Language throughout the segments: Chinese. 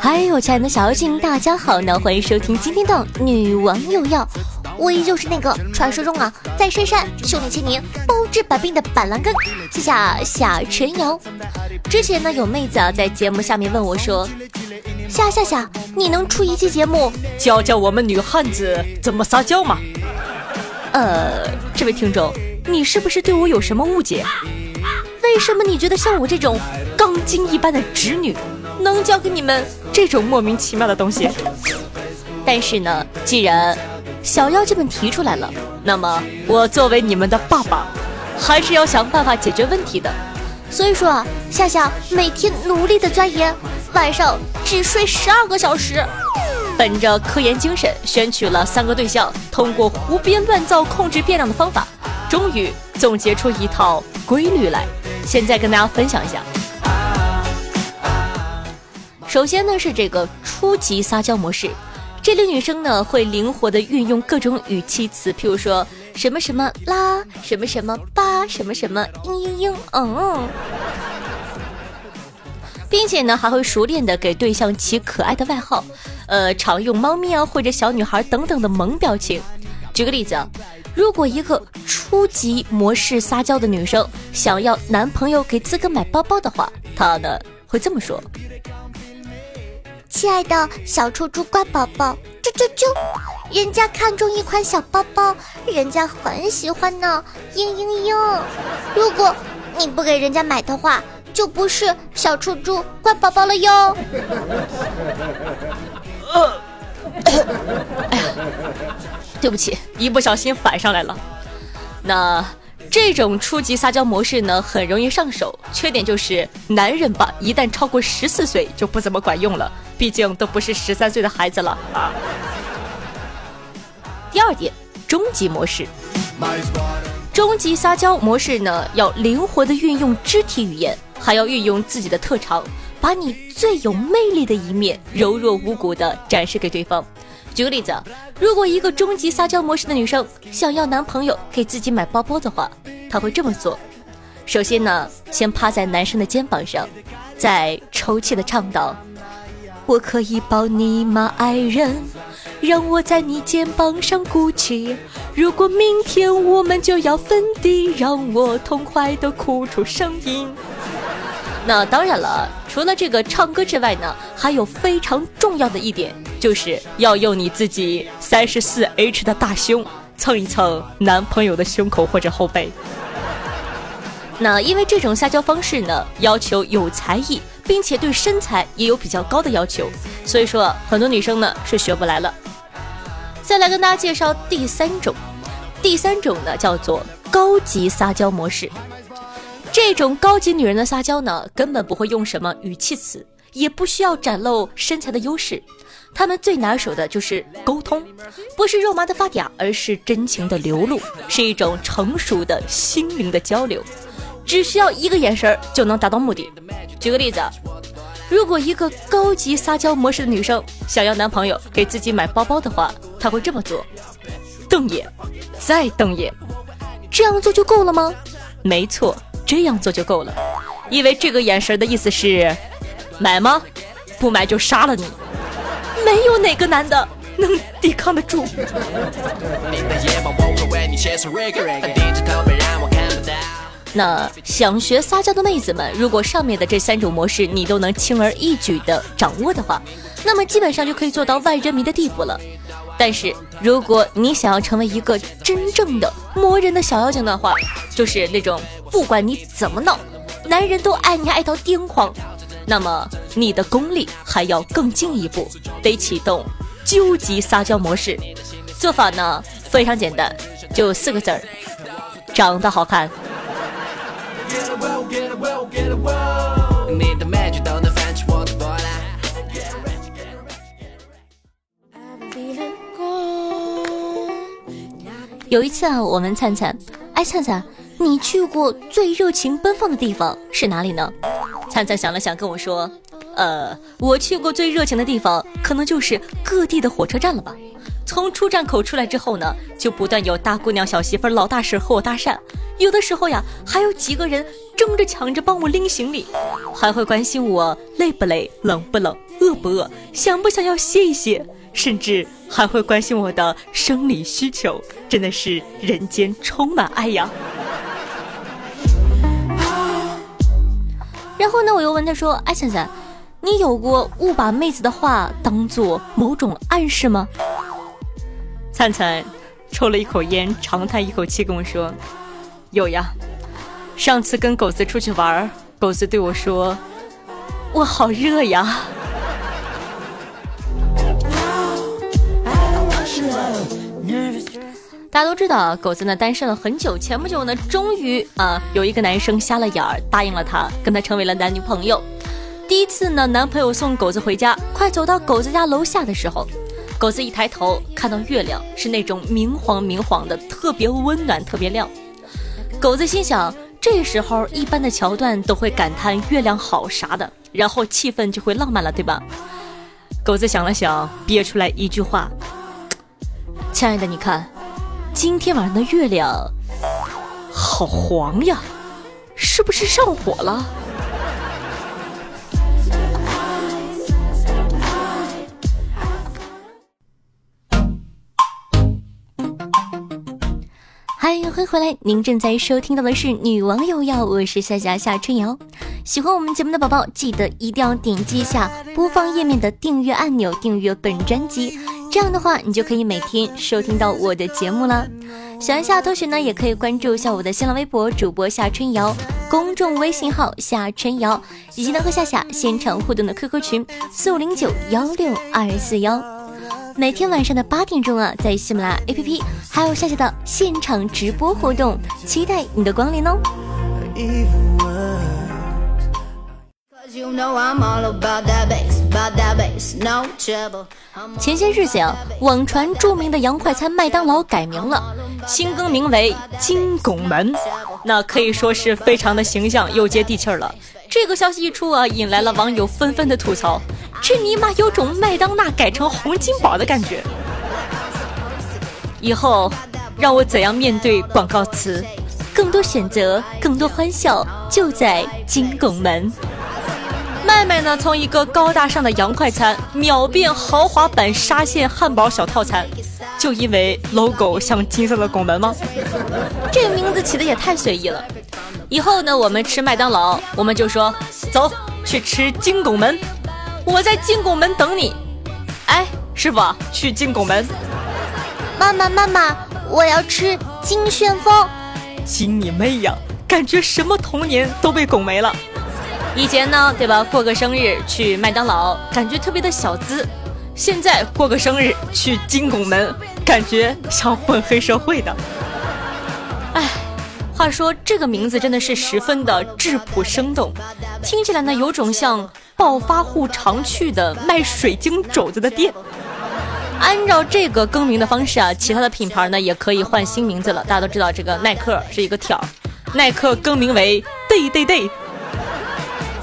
嗨，我亲爱的小妖精，大家好呢，欢迎收听今天的女王又要。我依旧是那个传说中啊，在深山修炼千年、包治百病的板蓝根，谢谢夏晨瑶。之前呢，有妹子啊在节目下面问我说：“夏夏夏，你能出一期节目教教我们女汉子怎么撒娇吗？”呃，这位听众，你是不是对我有什么误解？为什么你觉得像我这种钢筋一般的直女，能教给你们这种莫名其妙的东西？但是呢，既然小妖精们提出来了，那么我作为你们的爸爸，还是要想办法解决问题的。所以说啊，夏夏每天努力的钻研，晚上只睡十二个小时，本着科研精神，选取了三个对象，通过胡编乱造控制变量的方法，终于总结出一套规律来。现在跟大家分享一下。首先呢是这个初级撒娇模式。这类女生呢，会灵活的运用各种语气词，譬如说什么什么啦，什么什么吧，什么什么嘤嘤嘤，嗯，并且呢，还会熟练的给对象起可爱的外号，呃，常用猫咪啊或者小女孩等等的萌表情。举个例子啊，如果一个初级模式撒娇的女生想要男朋友给自个买包包的话，她呢会这么说。亲爱的小臭猪乖宝宝，啾啾啾！人家看中一款小包包，人家很喜欢呢，嘤嘤嘤！如果你不给人家买的话，就不是小臭猪乖宝宝了哟。对不起，一不小心反上来了。那。这种初级撒娇模式呢，很容易上手，缺点就是男人吧，一旦超过十四岁就不怎么管用了，毕竟都不是十三岁的孩子了。第二点，终极模式，终极撒娇模式呢，要灵活的运用肢体语言，还要运用自己的特长，把你最有魅力的一面，柔弱无骨的展示给对方。举个例子，如果一个终极撒娇模式的女生想要男朋友给自己买包包的话，她会这么做：首先呢，先趴在男生的肩膀上，再抽泣的唱道：“我可以抱你吗，爱人？让我在你肩膀上哭泣。如果明天我们就要分离，让我痛快的哭出声音。”那当然了，除了这个唱歌之外呢，还有非常重要的一点，就是要用你自己三十四 H 的大胸蹭一蹭男朋友的胸口或者后背。那因为这种撒娇方式呢，要求有才艺，并且对身材也有比较高的要求，所以说很多女生呢是学不来了。再来跟大家介绍第三种，第三种呢叫做高级撒娇模式。这种高级女人的撒娇呢，根本不会用什么语气词，也不需要展露身材的优势，她们最拿手的就是沟通，不是肉麻的发嗲，而是真情的流露，是一种成熟的心灵的交流，只需要一个眼神就能达到目的。举个例子，如果一个高级撒娇模式的女生想要男朋友给自己买包包的话，她会这么做：瞪眼，再瞪眼，这样做就够了吗？没错。这样做就够了，因为这个眼神的意思是，买吗？不买就杀了你。没有哪个男的能抵抗得住。那想学撒娇的妹子们，如果上面的这三种模式你都能轻而易举的掌握的话，那么基本上就可以做到万人迷的地步了。但是如果你想要成为一个真正的磨人的小妖精的话，就是那种不管你怎么闹，男人都爱你爱到癫狂，那么你的功力还要更进一步，得启动究极撒娇模式。做法呢非常简单，就四个字儿：长得好看。Get well, get well, get well. 有一次啊，我问灿灿：“哎，灿灿，你去过最热情奔放的地方是哪里呢？”灿灿想了想，跟我说：“呃，我去过最热情的地方，可能就是各地的火车站了吧。从出站口出来之后呢，就不断有大姑娘、小媳妇、老大婶和我搭讪。有的时候呀，还有几个人争着抢着帮我拎行李，还会关心我累不累、冷不冷、饿不饿、想不想要歇一歇，甚至还会关心我的生理需求。真的是人间充满爱呀！然后呢，我又问他说：“哎，灿灿，你有过误把妹子的话当做某种暗示吗？”灿灿抽了一口烟，长叹一口气，跟我说：“有呀，上次跟狗子出去玩，狗子对我说，我好热呀。”大家都知道，狗子呢单身了很久，前不久呢，终于啊有一个男生瞎了眼儿，答应了他，跟他成为了男女朋友。第一次呢，男朋友送狗子回家，快走到狗子家楼下的时候，狗子一抬头看到月亮是那种明晃明晃的，特别温暖，特别亮。狗子心想，这时候一般的桥段都会感叹月亮好啥的，然后气氛就会浪漫了，对吧？狗子想了想，憋出来一句话：“亲爱的，你看。”今天晚上的月亮好黄呀，是不是上火了？嗨，欢迎回来！您正在收听到的是《女王有药》，我是夏夏夏春瑶。喜欢我们节目的宝宝，记得一定要点击一下播放页面的订阅按钮，订阅本专辑。这样的话，你就可以每天收听到我的节目了。喜欢夏同学呢，也可以关注一下我的新浪微博主播夏春瑶，公众微信号夏春瑶，以及呢和夏夏现场互动的 QQ 群四五零九幺六二四幺。每天晚上的八点钟啊，在喜马拉雅 APP 还有夏夏的现场直播活动，期待你的光临哦。前些日子啊，网传著名的洋快餐麦当劳改名了，新更名为金拱门，那可以说是非常的形象又接地气儿了。这个消息一出啊，引来了网友纷纷的吐槽：“这尼玛有种麦当娜改成洪金宝的感觉。”以后让我怎样面对广告词？更多选择，更多欢笑，就在金拱门。麦麦呢？从一个高大上的洋快餐秒变豪华版沙县汉堡小套餐，就因为 logo 像金色的拱门吗？这名字起的也太随意了。以后呢，我们吃麦当劳，我们就说走去吃金拱门，我在金拱门等你。哎，师傅，去金拱门。妈妈妈妈，我要吃金旋风。金你妹呀！感觉什么童年都被拱没了。以前呢，对吧？过个生日去麦当劳，感觉特别的小资；现在过个生日去金拱门，感觉像混黑社会的。哎，话说这个名字真的是十分的质朴生动，听起来呢有种像暴发户常去的卖水晶肘子的店。按照这个更名的方式啊，其他的品牌呢也可以换新名字了。大家都知道这个耐克是一个挑，耐克更名为 Day Day Day。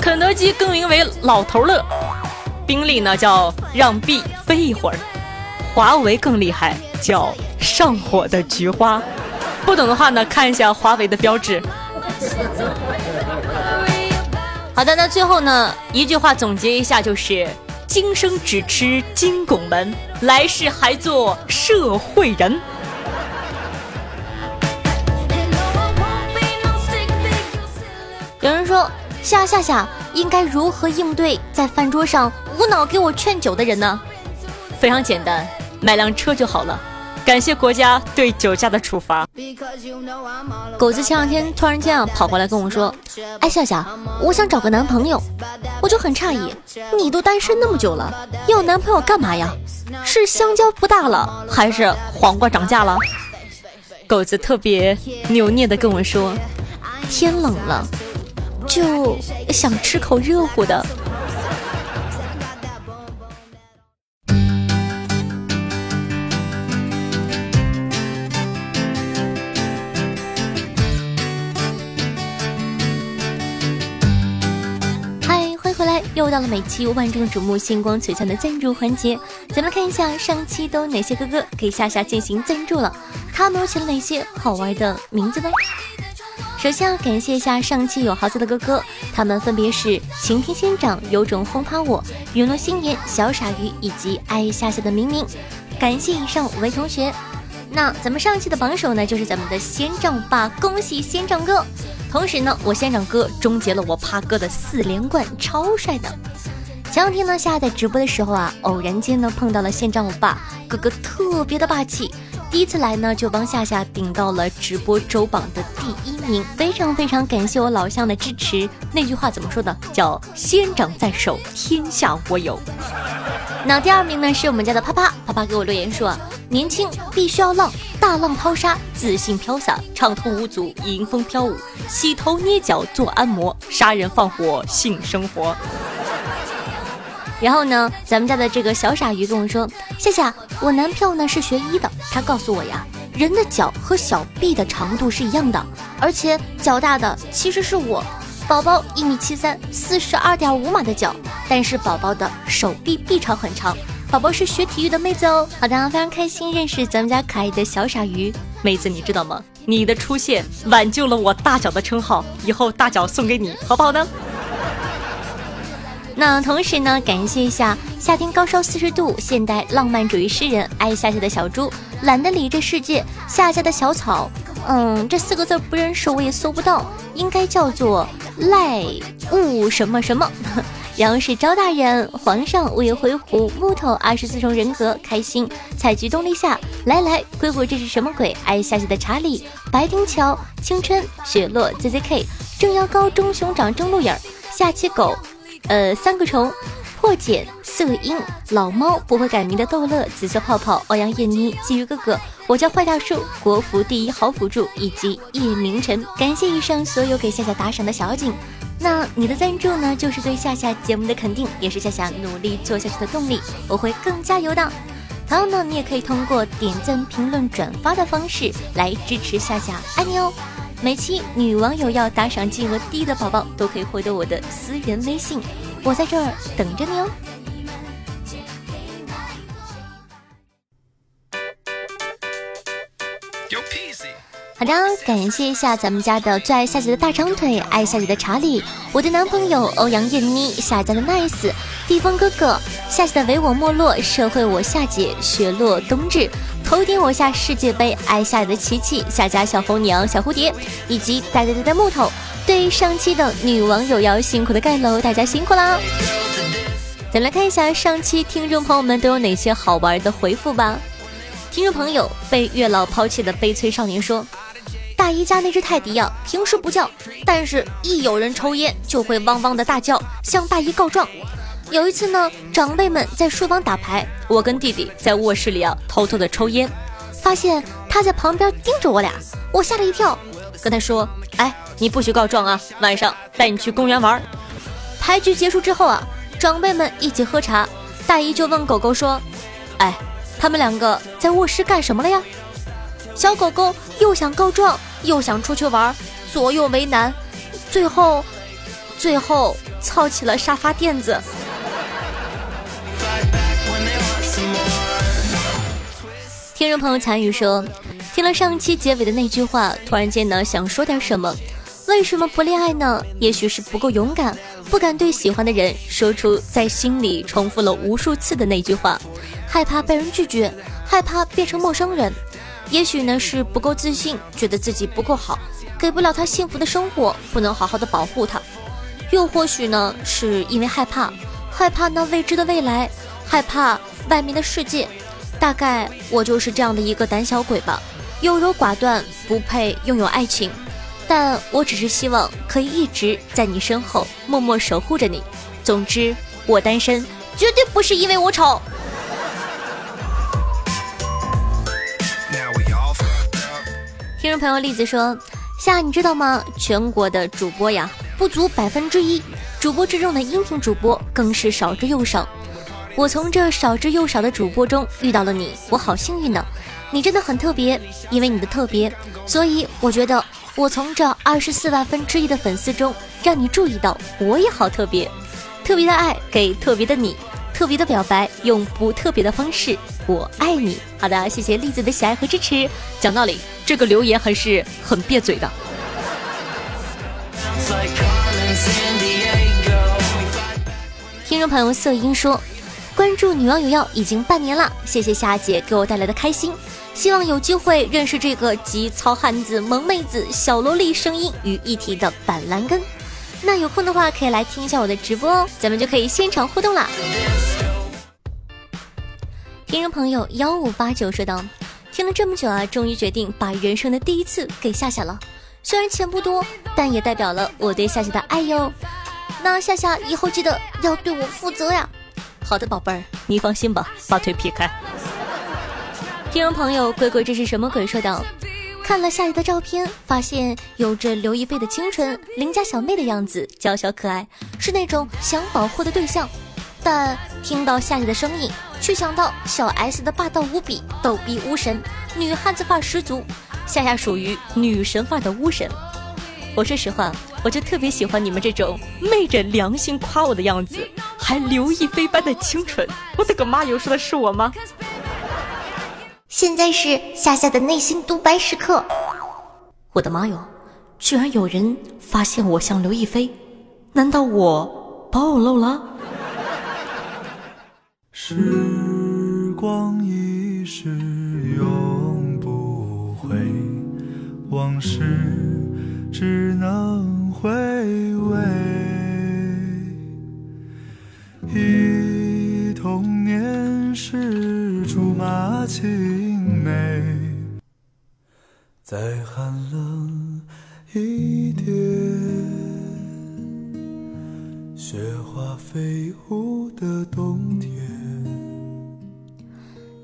肯德基更名为老头乐，宾利呢叫让 B 飞一会儿，华为更厉害，叫上火的菊花。不懂的话呢，看一下华为的标志。好的，那最后呢，一句话总结一下就是：今生只吃金拱门，来世还做社会人。有人说。夏夏夏应该如何应对在饭桌上无脑给我劝酒的人呢？非常简单，买辆车就好了。感谢国家对酒驾的处罚。狗子前两天突然间啊跑过来跟我说：“哎，夏夏，我想找个男朋友。”我就很诧异，你都单身那么久了，要男朋友干嘛呀？是香蕉不大了，还是黄瓜涨价了？狗子特别扭捏的跟我说：“天冷了。”就想吃口热乎的。嗨，欢迎回来！又到了每期万众瞩目、星光璀璨的赞助环节，咱们看一下上期都有哪些哥哥给夏夏进行赞助了，他们又起了哪些好玩的名字呢？首先要感谢一下上期有豪子的哥哥，他们分别是晴天仙长、有种轰趴我、陨落心言、小傻鱼以及爱夏夏的明明，感谢以上五位同学。那咱们上期的榜首呢，就是咱们的仙长爸，恭喜仙长哥！同时呢，我仙长哥终结了我趴哥的四连冠，超帅的。前两天呢，夏在直播的时候啊，偶然间呢碰到了仙长我爸，哥哥特别的霸气，第一次来呢就帮夏夏顶到了直播周榜的第一名，非常非常感谢我老乡的支持。那句话怎么说的？叫仙长在手，天下我有。那第二名呢是我们家的啪啪，啪啪给我留言说。年轻必须要浪，大浪淘沙，自信飘洒，畅通无阻，迎风飘舞，洗头捏脚做按摩，杀人放火性生活。然后呢，咱们家的这个小傻鱼跟我说：“夏夏，我男票呢是学医的，他告诉我呀，人的脚和小臂的长度是一样的，而且脚大的其实是我。宝宝一米七三，四十二点五码的脚，但是宝宝的手臂臂长很长。”宝宝是学体育的妹子哦，好的，非常开心认识咱们家可爱的小傻鱼妹子，你知道吗？你的出现挽救了我大脚的称号，以后大脚送给你，好不好呢？那同时呢，感谢一下夏天高烧四十度，现代浪漫主义诗人爱夏夏的小猪，懒得理这世界，夏夏的小草，嗯，这四个字不认识我也搜不到，应该叫做赖物什么什么。然后是招大人、皇上、我也回鹘、木头、二十四重人格、开心、采菊东篱下、来来、鬼火这是什么鬼？爱下雪的查理、白丁桥、青春、雪落、ZZK、正腰高、中熊掌、正鹿眼、下期狗、呃三个虫、破茧、色鹰、老猫、不会改名的逗乐、紫色泡泡、欧阳叶妮、鲫鱼哥哥、我叫坏大叔、国服第一好辅助以及叶明晨。感谢以上所有给夏夏打赏的小景。那你的赞助呢，就是对夏夏节目的肯定，也是夏夏努力做下去的动力，我会更加油的。同样呢，你也可以通过点赞、评论、转发的方式来支持夏夏，爱你哦。每期女网友要打赏金额低的宝宝，都可以获得我的私人微信，我在这儿等着你哦。好的，感谢一下咱们家的最爱夏姐的大长腿，爱夏姐的查理，我的男朋友欧阳燕妮，夏家的 nice，地方哥哥，夏夏的唯我没落，社会我夏姐，雪落冬至，头顶我下世界杯，爱夏的琪琪，夏家小红娘小蝴蝶，以及呆呆呆的木头。对上期的女网友要辛苦的盖楼，大家辛苦啦！咱来看一下上期听众朋友们都有哪些好玩的回复吧。听众朋友被月老抛弃的悲催少年说。大姨家那只泰迪呀，平时不叫，但是一有人抽烟就会汪汪的大叫，向大姨告状。有一次呢，长辈们在书房打牌，我跟弟弟在卧室里啊偷偷的抽烟，发现他在旁边盯着我俩，我吓了一跳，跟他说：“哎，你不许告状啊，晚上带你去公园玩。”牌局结束之后啊，长辈们一起喝茶，大姨就问狗狗说：“哎，他们两个在卧室干什么了呀？”小狗狗又想告状。又想出去玩，左右为难，最后，最后操起了沙发垫子。听众朋友残雨说，听了上期结尾的那句话，突然间呢想说点什么。为什么不恋爱呢？也许是不够勇敢，不敢对喜欢的人说出在心里重复了无数次的那句话，害怕被人拒绝，害怕变成陌生人。也许呢是不够自信，觉得自己不够好，给不了他幸福的生活，不能好好的保护他；又或许呢是因为害怕，害怕那未知的未来，害怕外面的世界。大概我就是这样的一个胆小鬼吧，优柔寡断，不配拥有爱情。但我只是希望可以一直在你身后默默守护着你。总之，我单身绝对不是因为我丑。听众朋友栗子说：“夏，你知道吗？全国的主播呀，不足百分之一。主播之中的音频主播更是少之又少。我从这少之又少的主播中遇到了你，我好幸运呢。你真的很特别，因为你的特别，所以我觉得我从这二十四万分之一的粉丝中让你注意到，我也好特别。”特别的爱给特别的你，特别的表白用不特别的方式，我爱你。好的，谢谢栗子的喜爱和支持。讲道理，这个留言还是很别嘴的。听众朋友色音说，关注女王有药已经半年了，谢谢夏姐给我带来的开心，希望有机会认识这个集糙汉子、萌妹子、小萝莉声音于一体的板蓝根。那有空的话可以来听一下我的直播哦，咱们就可以现场互动啦。听众朋友幺五八九说道：“听了这么久啊，终于决定把人生的第一次给夏夏了。虽然钱不多，但也代表了我对夏夏的爱哟。那夏夏以后记得要对我负责呀。好的，宝贝儿，你放心吧，把腿劈开。听众朋友，鬼鬼这是什么鬼？说道。看了夏夏的照片，发现有着刘亦菲的清纯、邻家小妹的样子，娇小可爱，是那种想保护的对象。但听到夏夏的声音，却想到小 S 的霸道无比、逗逼巫神，女汉子范儿十足。夏夏属于女神范儿的巫神。我说实话，我就特别喜欢你们这种昧着良心夸我的样子，还刘亦菲般的清纯。我的个妈！有说的是我吗？现在是夏夏的内心独白时刻。我的妈哟，居然有人发现我像刘亦菲，难道我暴露了？时光一逝永不回，往事只能再寒冷一点，雪花飞舞的冬天。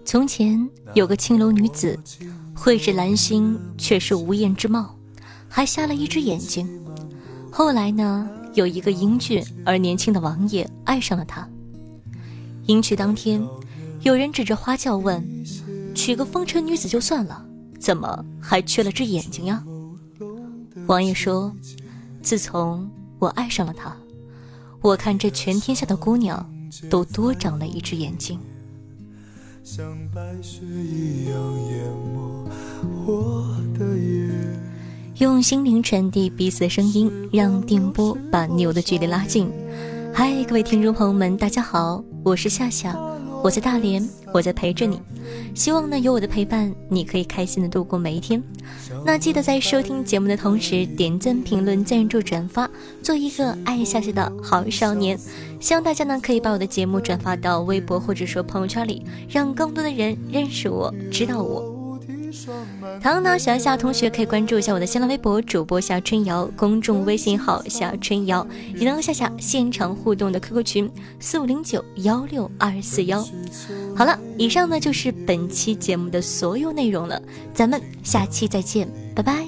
从前有个青楼女子，蕙质兰心，却是无艳之貌，还瞎了一只眼睛。后来呢，有一个英俊而年轻的王爷爱上了她。迎娶当天，有人指着花轿问：“娶个风尘女子就算了。”怎么还缺了只眼睛呀？王爷说：“自从我爱上了他，我看这全天下的姑娘都多长了一只眼睛。”用心灵传递彼此的声音，让电波把牛的距离拉近。嗨，各位听众朋友们，大家好，我是夏夏。我在大连，我在陪着你。希望呢，有我的陪伴，你可以开心的度过每一天。那记得在收听节目的同时，点赞、评论、赞助、转发，做一个爱下去的好少年。希望大家呢，可以把我的节目转发到微博或者说朋友圈里，让更多的人认识我，知道我。唐呢，喜欢夏同学可以关注一下我的新浪微博主播夏春瑶，公众微信号夏春瑶，也能和夏夏现场互动的 QQ 群四五零九幺六二四幺。好了，以上呢就是本期节目的所有内容了，咱们下期再见，拜拜。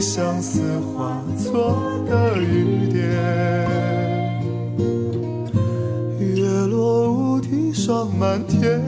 相思化作的雨点。月落乌啼霜满天，